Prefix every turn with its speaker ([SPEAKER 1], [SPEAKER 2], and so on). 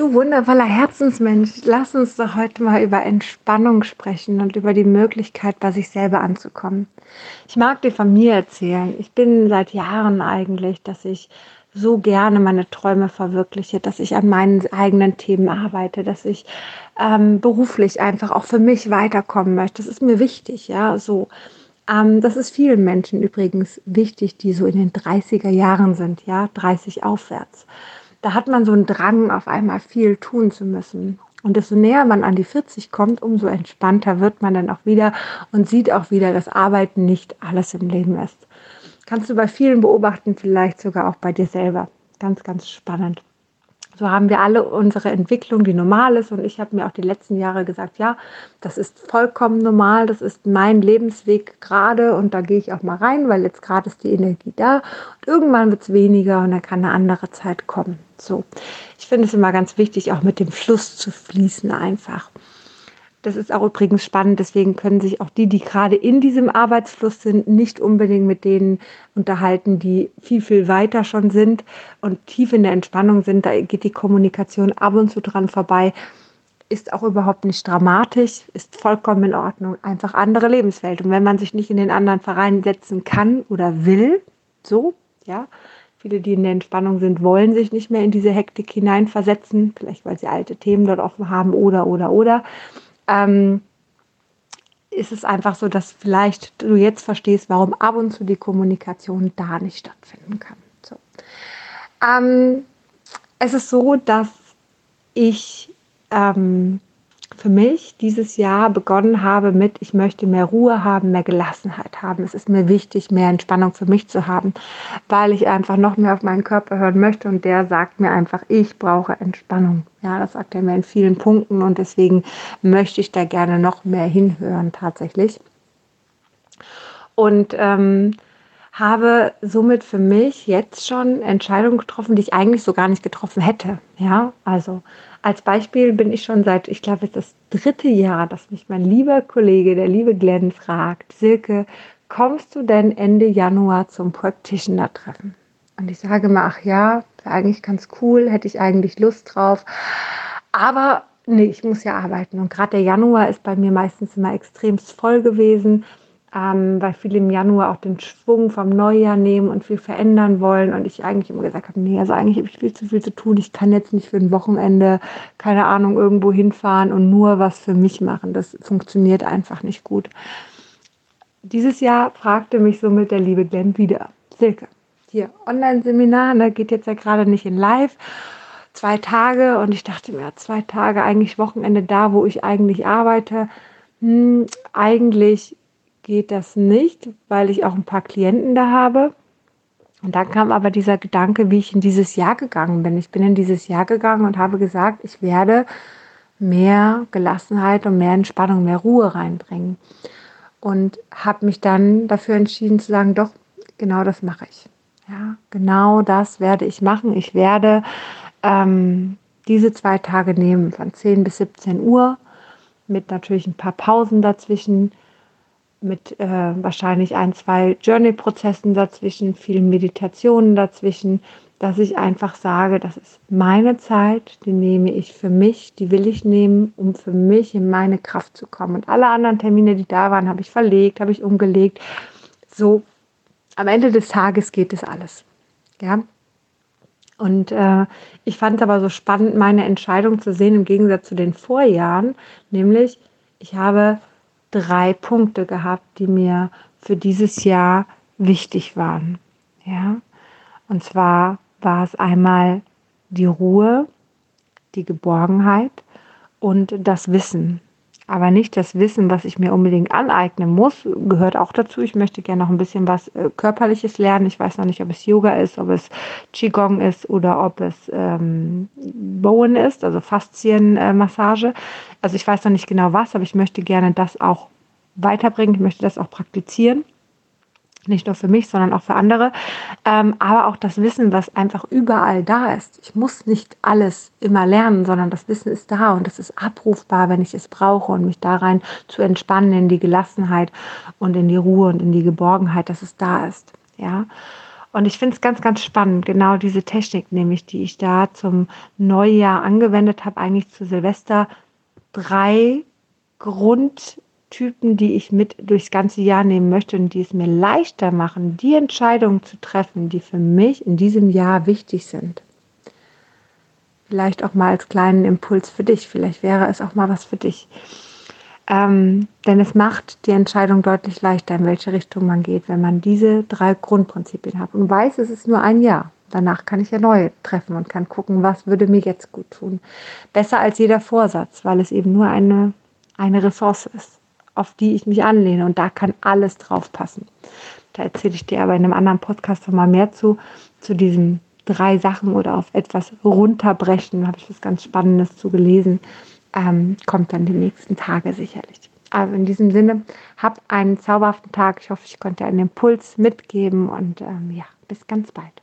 [SPEAKER 1] Du wundervoller Herzensmensch, lass uns doch heute mal über Entspannung sprechen und über die Möglichkeit, bei sich selber anzukommen. Ich mag dir von mir erzählen. Ich bin seit Jahren eigentlich, dass ich so gerne meine Träume verwirkliche, dass ich an meinen eigenen Themen arbeite, dass ich ähm, beruflich einfach auch für mich weiterkommen möchte. Das ist mir wichtig, ja, so. Ähm, das ist vielen Menschen übrigens wichtig, die so in den 30er Jahren sind, ja, 30 aufwärts. Da hat man so einen Drang, auf einmal viel tun zu müssen. Und desto näher man an die 40 kommt, umso entspannter wird man dann auch wieder und sieht auch wieder, dass Arbeiten nicht alles im Leben ist. Kannst du bei vielen beobachten, vielleicht sogar auch bei dir selber. Ganz, ganz spannend. So haben wir alle unsere Entwicklung, die normal ist. Und ich habe mir auch die letzten Jahre gesagt, ja, das ist vollkommen normal, das ist mein Lebensweg gerade und da gehe ich auch mal rein, weil jetzt gerade ist die Energie da. Und irgendwann wird es weniger und dann kann eine andere Zeit kommen. So, ich finde es immer ganz wichtig, auch mit dem Fluss zu fließen einfach. Das ist auch übrigens spannend, deswegen können sich auch die, die gerade in diesem Arbeitsfluss sind, nicht unbedingt mit denen unterhalten, die viel, viel weiter schon sind und tief in der Entspannung sind. Da geht die Kommunikation ab und zu dran vorbei. Ist auch überhaupt nicht dramatisch, ist vollkommen in Ordnung. Einfach andere Lebenswelt. Und wenn man sich nicht in den anderen Verein setzen kann oder will, so, ja, Viele, die in der Entspannung sind, wollen sich nicht mehr in diese Hektik hineinversetzen, vielleicht weil sie alte Themen dort offen haben oder, oder, oder ähm, ist es einfach so, dass vielleicht du jetzt verstehst, warum ab und zu die Kommunikation da nicht stattfinden kann. So. Ähm, es ist so, dass ich ähm, für mich dieses Jahr begonnen habe mit, ich möchte mehr Ruhe haben, mehr Gelassenheit haben. Es ist mir wichtig, mehr Entspannung für mich zu haben, weil ich einfach noch mehr auf meinen Körper hören möchte und der sagt mir einfach, ich brauche Entspannung. Ja, das sagt er mir in vielen Punkten und deswegen möchte ich da gerne noch mehr hinhören tatsächlich. Und ähm, habe somit für mich jetzt schon Entscheidungen getroffen, die ich eigentlich so gar nicht getroffen hätte. Ja, also als Beispiel bin ich schon seit, ich glaube, ist das dritte Jahr, dass mich mein lieber Kollege, der liebe Glenn, fragt, Silke, kommst du denn Ende Januar zum Practitioner-Treffen? Und ich sage mal, ach ja, eigentlich ganz cool, hätte ich eigentlich Lust drauf. Aber nee, ich muss ja arbeiten. Und gerade der Januar ist bei mir meistens immer extremst voll gewesen ähm, weil viele im Januar auch den Schwung vom Neujahr nehmen und viel verändern wollen. Und ich eigentlich immer gesagt habe, nee, also eigentlich habe ich viel zu viel zu tun. Ich kann jetzt nicht für ein Wochenende, keine Ahnung, irgendwo hinfahren und nur was für mich machen. Das funktioniert einfach nicht gut. Dieses Jahr fragte mich somit der liebe Glenn wieder. Silke, hier, Online-Seminar, ne, geht jetzt ja gerade nicht in Live zwei Tage und ich dachte mir, zwei Tage eigentlich Wochenende da, wo ich eigentlich arbeite. Hm, eigentlich geht das nicht, weil ich auch ein paar Klienten da habe. Und dann kam aber dieser Gedanke, wie ich in dieses Jahr gegangen bin. Ich bin in dieses Jahr gegangen und habe gesagt, ich werde mehr Gelassenheit und mehr Entspannung, mehr Ruhe reinbringen. Und habe mich dann dafür entschieden zu sagen, doch, genau das mache ich. Ja, genau das werde ich machen. Ich werde ähm, diese zwei Tage nehmen, von 10 bis 17 Uhr, mit natürlich ein paar Pausen dazwischen mit äh, wahrscheinlich ein, zwei Journey-Prozessen dazwischen, vielen Meditationen dazwischen, dass ich einfach sage, das ist meine Zeit, die nehme ich für mich, die will ich nehmen, um für mich in meine Kraft zu kommen. Und alle anderen Termine, die da waren, habe ich verlegt, habe ich umgelegt. So, am Ende des Tages geht es alles. Ja. Und äh, ich fand es aber so spannend, meine Entscheidung zu sehen, im Gegensatz zu den Vorjahren, nämlich ich habe drei Punkte gehabt, die mir für dieses Jahr wichtig waren. Ja, und zwar war es einmal die Ruhe, die Geborgenheit und das Wissen aber nicht das Wissen, was ich mir unbedingt aneignen muss, gehört auch dazu. Ich möchte gerne noch ein bisschen was äh, Körperliches lernen. Ich weiß noch nicht, ob es Yoga ist, ob es Qigong ist oder ob es ähm, Bowen ist, also Faszienmassage. also ich weiß noch nicht genau was, aber ich möchte gerne das auch weiterbringen. Ich möchte das auch praktizieren. Nicht nur für mich, sondern auch für andere. Ähm, aber auch das Wissen, was einfach überall da ist. Ich muss nicht alles immer lernen, sondern das Wissen ist da und es ist abrufbar, wenn ich es brauche und mich da rein zu entspannen in die Gelassenheit und in die Ruhe und in die Geborgenheit, dass es da ist. Ja. Und ich finde es ganz, ganz spannend, genau diese Technik, nämlich die ich da zum Neujahr angewendet habe, eigentlich zu Silvester. Drei Grundtypen, die ich mit durchs ganze Jahr nehmen möchte und die es mir leichter machen, die Entscheidungen zu treffen, die für mich in diesem Jahr wichtig sind. Vielleicht auch mal als kleinen Impuls für dich. Vielleicht wäre es auch mal was für dich. Ähm, denn es macht die Entscheidung deutlich leichter, in welche Richtung man geht, wenn man diese drei Grundprinzipien hat und weiß, es ist nur ein Jahr. Danach kann ich ja neue treffen und kann gucken, was würde mir jetzt gut tun. Besser als jeder Vorsatz, weil es eben nur eine, eine Ressource ist, auf die ich mich anlehne und da kann alles drauf passen. Da erzähle ich dir aber in einem anderen Podcast nochmal mehr zu, zu diesen drei Sachen oder auf etwas runterbrechen. Da habe ich was ganz Spannendes zu gelesen ähm, kommt dann die nächsten Tage sicherlich. Also in diesem Sinne, hab einen zauberhaften Tag. Ich hoffe, ich konnte einen Impuls mitgeben und ähm, ja, bis ganz bald.